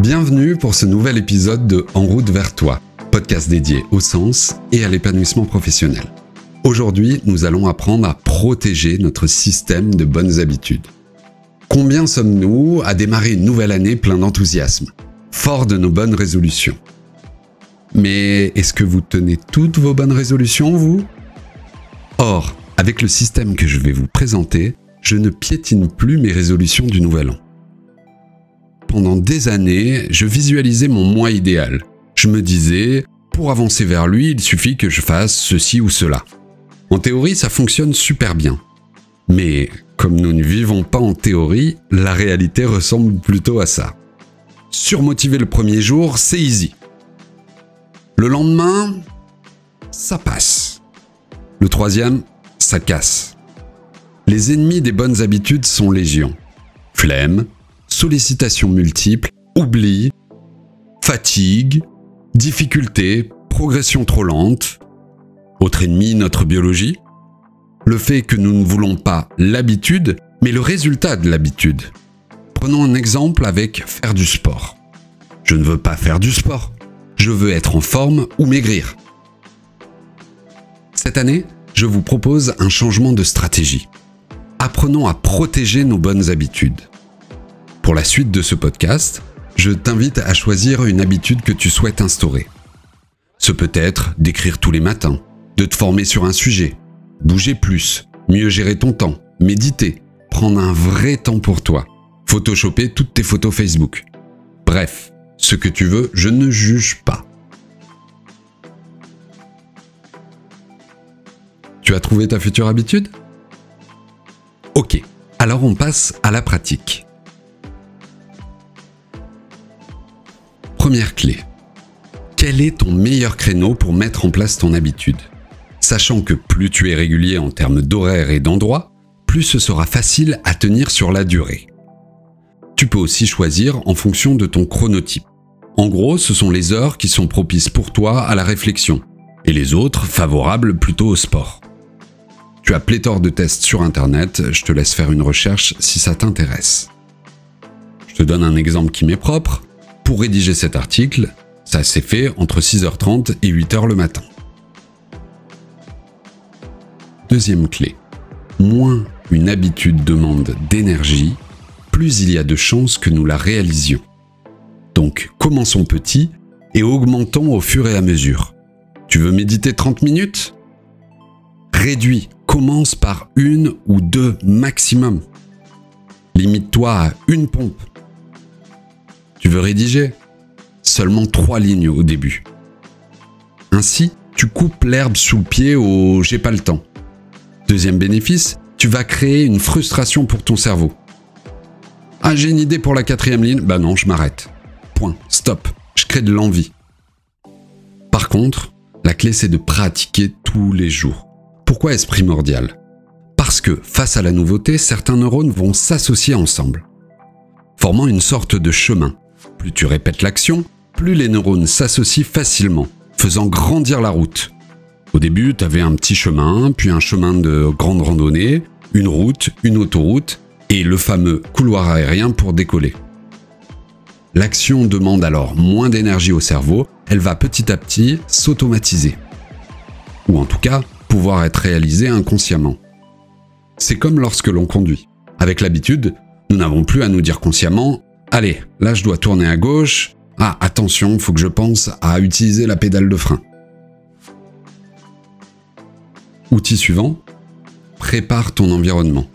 Bienvenue pour ce nouvel épisode de En route vers toi, podcast dédié au sens et à l'épanouissement professionnel. Aujourd'hui, nous allons apprendre à protéger notre système de bonnes habitudes. Combien sommes-nous à démarrer une nouvelle année plein d'enthousiasme, fort de nos bonnes résolutions? Mais est-ce que vous tenez toutes vos bonnes résolutions, vous? Or, avec le système que je vais vous présenter, je ne piétine plus mes résolutions du nouvel an pendant des années, je visualisais mon moi idéal. Je me disais, pour avancer vers lui, il suffit que je fasse ceci ou cela. En théorie, ça fonctionne super bien. Mais comme nous ne vivons pas en théorie, la réalité ressemble plutôt à ça. Surmotiver le premier jour, c'est easy. Le lendemain, ça passe. Le troisième, ça casse. Les ennemis des bonnes habitudes sont légion. Flemme, sollicitations multiples, oubli, fatigue, difficulté, progression trop lente. Autre ennemi, notre biologie. Le fait que nous ne voulons pas l'habitude, mais le résultat de l'habitude. Prenons un exemple avec faire du sport. Je ne veux pas faire du sport. Je veux être en forme ou maigrir. Cette année, je vous propose un changement de stratégie. Apprenons à protéger nos bonnes habitudes. Pour la suite de ce podcast, je t'invite à choisir une habitude que tu souhaites instaurer. Ce peut être d'écrire tous les matins, de te former sur un sujet, bouger plus, mieux gérer ton temps, méditer, prendre un vrai temps pour toi, photoshopper toutes tes photos Facebook. Bref, ce que tu veux, je ne juge pas. Tu as trouvé ta future habitude? Ok, alors on passe à la pratique. Première clé. Quel est ton meilleur créneau pour mettre en place ton habitude? Sachant que plus tu es régulier en termes d'horaire et d'endroit, plus ce sera facile à tenir sur la durée. Tu peux aussi choisir en fonction de ton chronotype. En gros, ce sont les heures qui sont propices pour toi à la réflexion, et les autres favorables plutôt au sport. Tu as pléthore de tests sur Internet, je te laisse faire une recherche si ça t'intéresse. Je te donne un exemple qui m'est propre pour rédiger cet article, ça s'est fait entre 6h30 et 8h le matin. Deuxième clé. Moins une habitude demande d'énergie, plus il y a de chances que nous la réalisions. Donc commençons petit et augmentons au fur et à mesure. Tu veux méditer 30 minutes? Réduis, commence par une ou deux maximum. Limite-toi à une pompe veux rédiger Seulement trois lignes au début. Ainsi, tu coupes l'herbe sous le pied au j'ai pas le temps. Deuxième bénéfice, tu vas créer une frustration pour ton cerveau. Ah, j'ai une idée pour la quatrième ligne Bah non, je m'arrête. Point, stop, je crée de l'envie. Par contre, la clé c'est de pratiquer tous les jours. Pourquoi est-ce primordial? Parce que face à la nouveauté, certains neurones vont s'associer ensemble, formant une sorte de chemin plus tu répètes l'action, plus les neurones s'associent facilement, faisant grandir la route. Au début, tu avais un petit chemin, puis un chemin de grande randonnée, une route, une autoroute, et le fameux couloir aérien pour décoller. L'action demande alors moins d'énergie au cerveau, elle va petit à petit s'automatiser. Ou en tout cas, pouvoir être réalisée inconsciemment. C'est comme lorsque l'on conduit. Avec l'habitude, nous n'avons plus à nous dire consciemment Allez, là je dois tourner à gauche. Ah, attention, faut que je pense à utiliser la pédale de frein. Outil suivant, prépare ton environnement.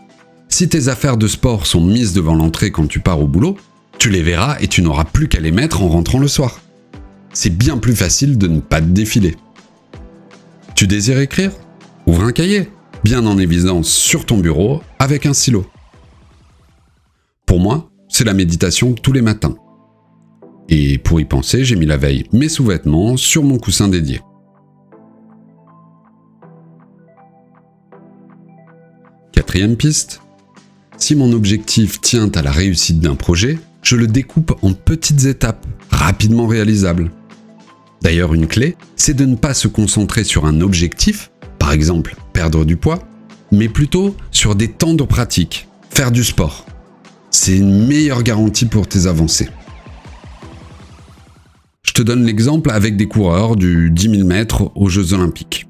Si tes affaires de sport sont mises devant l'entrée quand tu pars au boulot, tu les verras et tu n'auras plus qu'à les mettre en rentrant le soir. C'est bien plus facile de ne pas te défiler. Tu désires écrire? Ouvre un cahier, bien en évidence sur ton bureau avec un stylo. Pour moi, c'est la méditation tous les matins. Et pour y penser, j'ai mis la veille mes sous-vêtements sur mon coussin dédié. Quatrième piste. Si mon objectif tient à la réussite d'un projet, je le découpe en petites étapes, rapidement réalisables. D'ailleurs, une clé, c'est de ne pas se concentrer sur un objectif, par exemple perdre du poids, mais plutôt sur des temps de pratique, faire du sport, c'est une meilleure garantie pour tes avancées. te donne l'exemple avec des coureurs du 10 000 mètres aux Jeux Olympiques.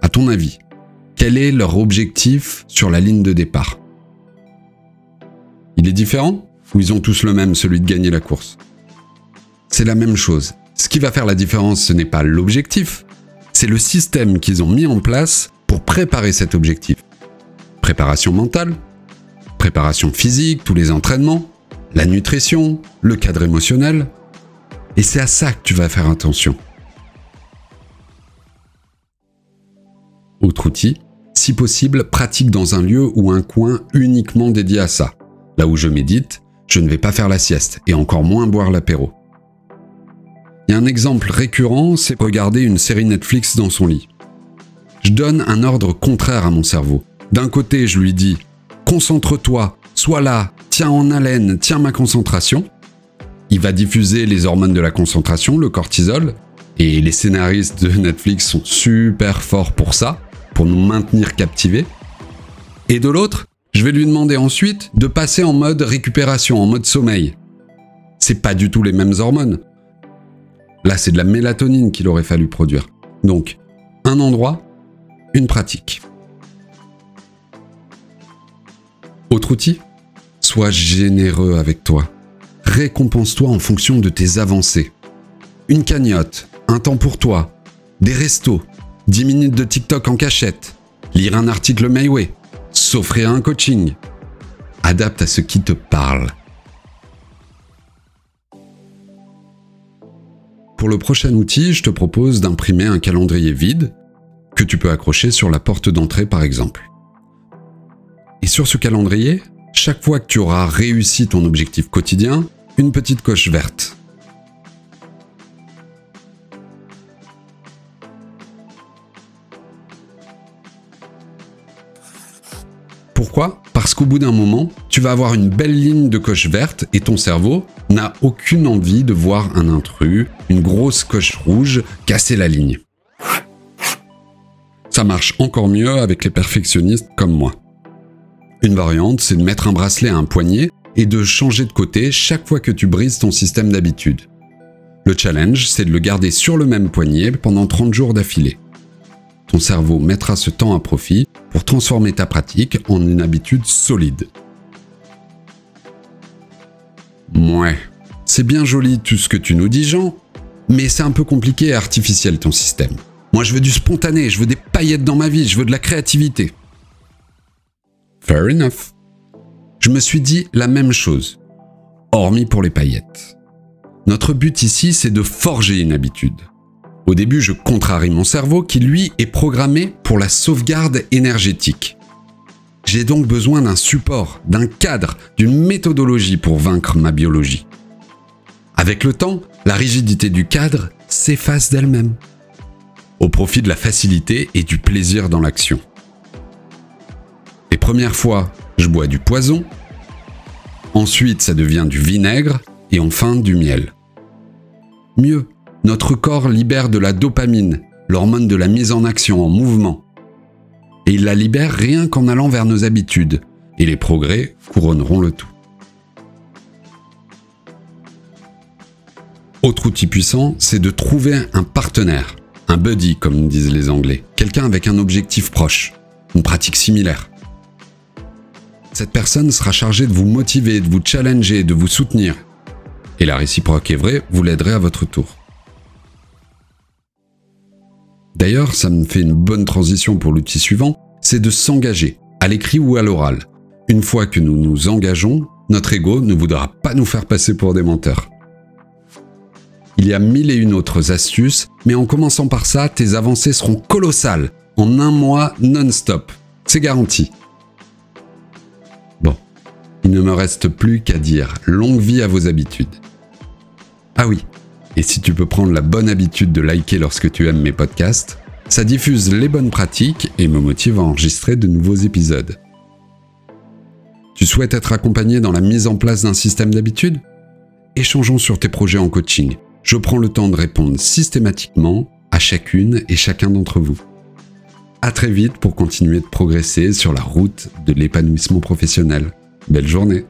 À ton avis, quel est leur objectif sur la ligne de départ? Il est différent ou ils ont tous le même, celui de gagner la course? C'est la même chose. Ce qui va faire la différence, ce n'est pas l'objectif, c'est le système qu'ils ont mis en place pour préparer cet objectif. Préparation mentale, préparation physique, tous les entraînements, la nutrition, le cadre émotionnel. Et c'est à ça que tu vas faire attention. Autre outil, si possible, pratique dans un lieu ou un coin uniquement dédié à ça. Là où je médite, je ne vais pas faire la sieste et encore moins boire l'apéro. Il y a un exemple récurrent, c'est regarder une série Netflix dans son lit. Je donne un ordre contraire à mon cerveau. D'un côté, je lui dis Concentre-toi, sois là, tiens en haleine, tiens ma concentration. Il va diffuser les hormones de la concentration, le cortisol, et les scénaristes de Netflix sont super forts pour ça, pour nous maintenir captivés. Et de l'autre, je vais lui demander ensuite de passer en mode récupération, en mode sommeil. C'est pas du tout les mêmes hormones. Là, c'est de la mélatonine qu'il aurait fallu produire. Donc, un endroit, une pratique. Autre outil Sois généreux avec toi. Récompense-toi en fonction de tes avancées. Une cagnotte, un temps pour toi, des restos, 10 minutes de TikTok en cachette, lire un article Mayway, s'offrir un coaching. Adapte à ce qui te parle. Pour le prochain outil, je te propose d'imprimer un calendrier vide que tu peux accrocher sur la porte d'entrée par exemple. Et sur ce calendrier, chaque fois que tu auras réussi ton objectif quotidien, une petite coche verte. Pourquoi? Parce qu'au bout d'un moment, tu vas avoir une belle ligne de coche verte et ton cerveau n'a aucune envie de voir un intrus, une grosse coche rouge, casser la ligne. Ça marche encore mieux avec les perfectionnistes comme moi. Une variante, c'est de mettre un bracelet à un poignet et de changer de côté chaque fois que tu brises ton système d'habitude. Le challenge, c'est de le garder sur le même poignet pendant 30 jours d'affilée. Ton cerveau mettra ce temps à profit pour transformer ta pratique en une habitude solide. Mouais, c'est bien joli tout ce que tu nous dis Jean, mais c'est un peu compliqué et artificiel ton système. Moi je veux du spontané, je veux des paillettes dans ma vie, je veux de la créativité. Fair enough. Je me suis dit la même chose, hormis pour les paillettes. Notre but ici, c'est de forger une habitude. Au début, je contrarie mon cerveau qui, lui, est programmé pour la sauvegarde énergétique. J'ai donc besoin d'un support, d'un cadre, d'une méthodologie pour vaincre ma biologie. Avec le temps, la rigidité du cadre s'efface d'elle-même, au profit de la facilité et du plaisir dans l'action. Les premières fois, je bois du poison, ensuite ça devient du vinaigre et enfin du miel. Mieux, notre corps libère de la dopamine, l'hormone de la mise en action, en mouvement. Et il la libère rien qu'en allant vers nos habitudes, et les progrès couronneront le tout. Autre outil puissant, c'est de trouver un partenaire, un buddy comme disent les Anglais, quelqu'un avec un objectif proche, une pratique similaire. Cette personne sera chargée de vous motiver, de vous challenger, de vous soutenir. Et la réciproque est vraie, vous l'aiderez à votre tour. D'ailleurs, ça me fait une bonne transition pour l'outil suivant, c'est de s'engager, à l'écrit ou à l'oral. Une fois que nous nous engageons, notre ego ne voudra pas nous faire passer pour des menteurs. Il y a mille et une autres astuces, mais en commençant par ça, tes avancées seront colossales, en un mois non-stop. C'est garanti. Il ne me reste plus qu'à dire longue vie à vos habitudes. Ah oui, et si tu peux prendre la bonne habitude de liker lorsque tu aimes mes podcasts, ça diffuse les bonnes pratiques et me motive à enregistrer de nouveaux épisodes. Tu souhaites être accompagné dans la mise en place d'un système d'habitude Échangeons sur tes projets en coaching. Je prends le temps de répondre systématiquement à chacune et chacun d'entre vous. À très vite pour continuer de progresser sur la route de l'épanouissement professionnel. Belle journée